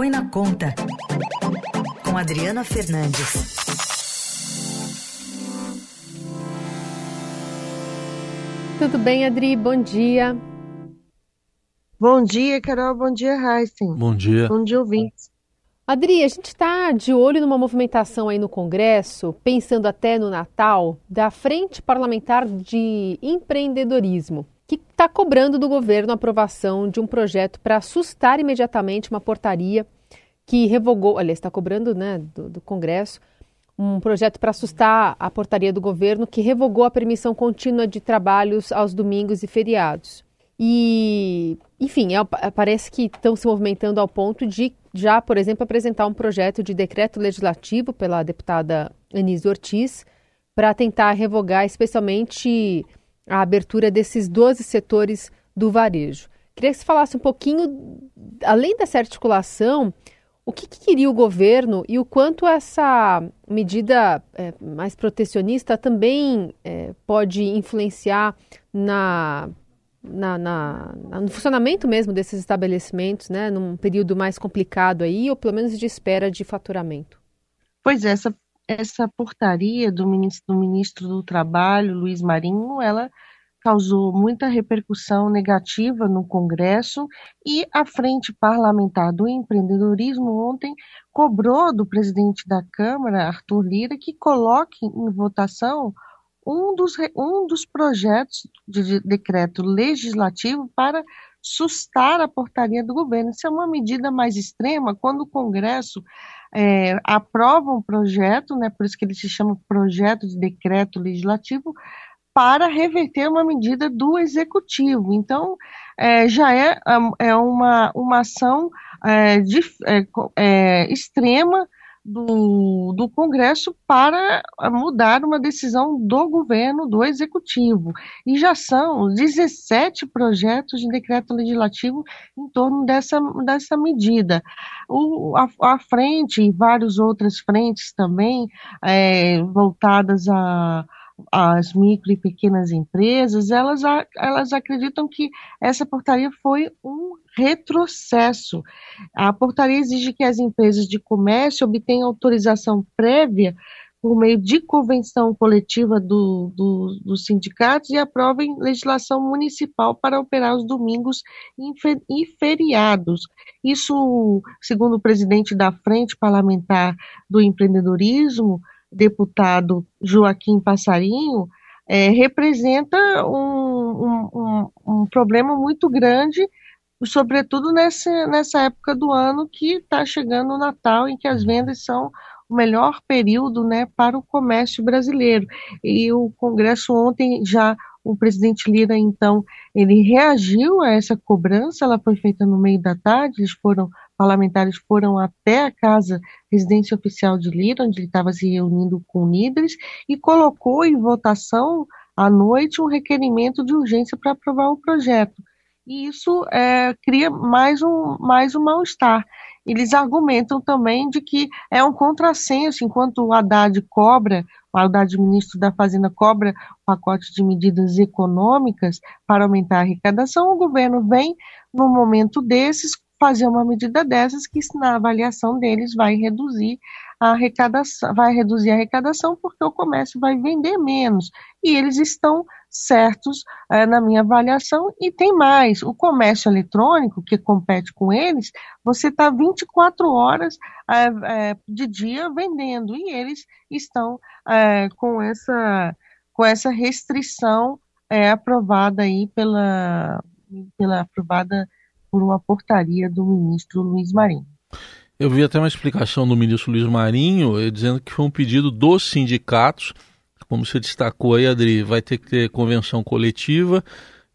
Põe na Conta, com Adriana Fernandes. Tudo bem, Adri? Bom dia. Bom dia, Carol. Bom dia, Heisen. Bom dia. Bom dia, ouvintes. Adri, a gente está de olho numa movimentação aí no Congresso, pensando até no Natal, da Frente Parlamentar de Empreendedorismo está cobrando do governo a aprovação de um projeto para assustar imediatamente uma portaria que revogou, aliás, está cobrando né, do, do Congresso, um projeto para assustar a portaria do governo que revogou a permissão contínua de trabalhos aos domingos e feriados. E, enfim, é, parece que estão se movimentando ao ponto de já, por exemplo, apresentar um projeto de decreto legislativo pela deputada Anise Ortiz para tentar revogar especialmente a abertura desses 12 setores do varejo. Queria que você falasse um pouquinho, além dessa articulação, o que, que queria o governo e o quanto essa medida é, mais protecionista também é, pode influenciar na, na, na, no funcionamento mesmo desses estabelecimentos, né, num período mais complicado aí, ou pelo menos de espera de faturamento. Pois é, essa essa portaria do ministro, do ministro do Trabalho, Luiz Marinho, ela causou muita repercussão negativa no Congresso e a Frente Parlamentar do Empreendedorismo ontem cobrou do presidente da Câmara, Arthur Lira, que coloque em votação um dos, um dos projetos de decreto legislativo para sustar a portaria do governo. Isso é uma medida mais extrema quando o Congresso é, aprova um projeto, né, por isso que ele se chama projeto de decreto legislativo, para reverter uma medida do executivo. Então, é, já é, é uma, uma ação é, de, é, é, extrema do, do Congresso para mudar uma decisão do governo, do Executivo. E já são 17 projetos de decreto legislativo em torno dessa, dessa medida. O, a, a frente e várias outras frentes também é, voltadas a as micro e pequenas empresas, elas, elas acreditam que essa portaria foi um retrocesso. A portaria exige que as empresas de comércio obtenham autorização prévia por meio de convenção coletiva do, do, dos sindicatos e aprovem legislação municipal para operar os domingos e feriados. Isso, segundo o presidente da Frente Parlamentar do Empreendedorismo, deputado Joaquim Passarinho, é, representa um, um, um, problema muito grande, sobretudo nessa, nessa época do ano que está chegando o Natal, em que as vendas são o melhor período né, para o comércio brasileiro. E o Congresso ontem já o presidente Lira, então, ele reagiu a essa cobrança, ela foi feita no meio da tarde, eles foram parlamentares foram até a casa residência oficial de Lira, onde ele estava se reunindo com líderes, e colocou em votação à noite um requerimento de urgência para aprovar o projeto. E isso é, cria mais um, mais um mal-estar. Eles argumentam também de que é um contrassenso, enquanto o Haddad cobra, o Haddad, ministro da Fazenda, cobra o pacote de medidas econômicas para aumentar a arrecadação, o governo vem, num momento desses, fazer uma medida dessas que na avaliação deles vai reduzir a arrecadação, vai reduzir a arrecadação porque o comércio vai vender menos. E eles estão certos é, na minha avaliação. E tem mais, o comércio eletrônico que compete com eles, você está 24 horas é, é, de dia vendendo. E eles estão é, com essa com essa restrição é, aprovada aí pela pela aprovada por uma portaria do ministro Luiz Marinho. Eu vi até uma explicação do ministro Luiz Marinho eh, dizendo que foi um pedido dos sindicatos, como você destacou aí, Adri, vai ter que ter convenção coletiva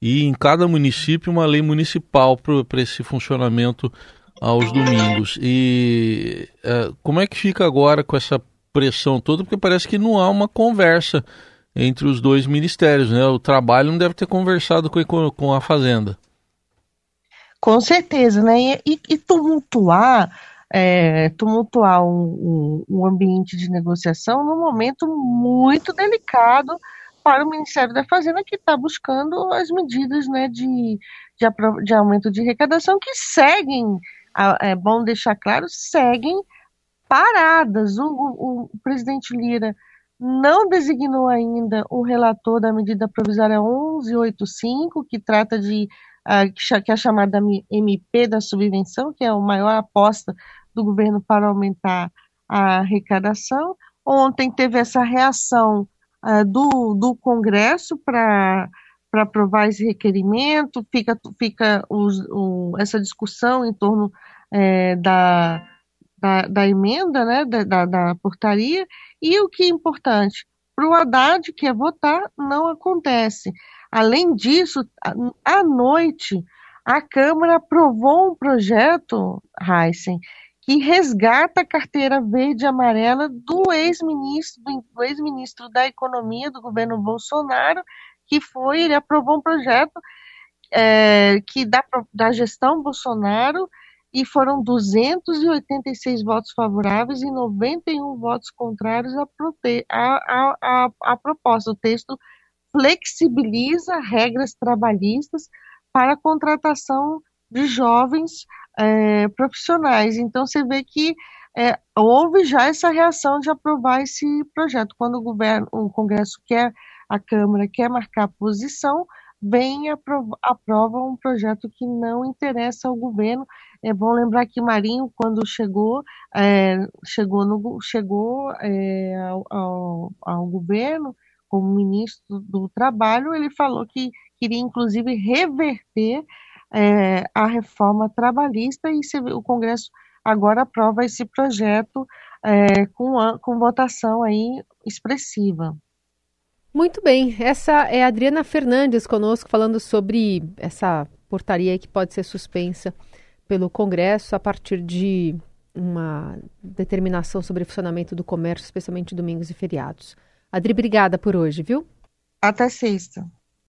e em cada município uma lei municipal para esse funcionamento aos domingos. E é, como é que fica agora com essa pressão toda? Porque parece que não há uma conversa entre os dois ministérios, né? O trabalho não deve ter conversado com, com a Fazenda. Com certeza, né? E, e tumultuar, é, tumultuar um, um, um, ambiente de negociação num momento muito delicado para o Ministério da Fazenda, que está buscando as medidas né, de, de, de, aumento de arrecadação que seguem é bom deixar claro, seguem paradas. O, o, o presidente Lira não designou ainda o relator da medida provisória 1185, que trata de que é a chamada MP da subvenção, que é a maior aposta do governo para aumentar a arrecadação. Ontem teve essa reação uh, do, do Congresso para para aprovar esse requerimento, fica, fica os, o, essa discussão em torno é, da, da, da, emenda, né, da, da, portaria, e o que é importante, para o Haddad, que é votar, não acontece. Além disso, à noite, a Câmara aprovou um projeto, Heisen, que resgata a carteira verde e amarela do ex-ministro ex-ministro da Economia do governo Bolsonaro, que foi, ele aprovou um projeto é, que da, da gestão Bolsonaro e foram 286 votos favoráveis e 91 votos contrários à, a proposta. O texto flexibiliza regras trabalhistas para a contratação de jovens é, profissionais. Então, você vê que é, houve já essa reação de aprovar esse projeto. Quando o governo, o Congresso quer, a Câmara quer marcar posição, vem aprova, aprova um projeto que não interessa ao governo. É bom lembrar que Marinho, quando chegou, é, chegou, no, chegou ao, ao, ao governo como ministro do Trabalho, ele falou que queria, inclusive, reverter é, a reforma trabalhista e o Congresso agora aprova esse projeto é, com, a, com votação aí expressiva. Muito bem, essa é a Adriana Fernandes conosco falando sobre essa portaria que pode ser suspensa pelo Congresso a partir de uma determinação sobre o funcionamento do comércio, especialmente domingos e feriados. Adri, obrigada por hoje, viu? Até sexta.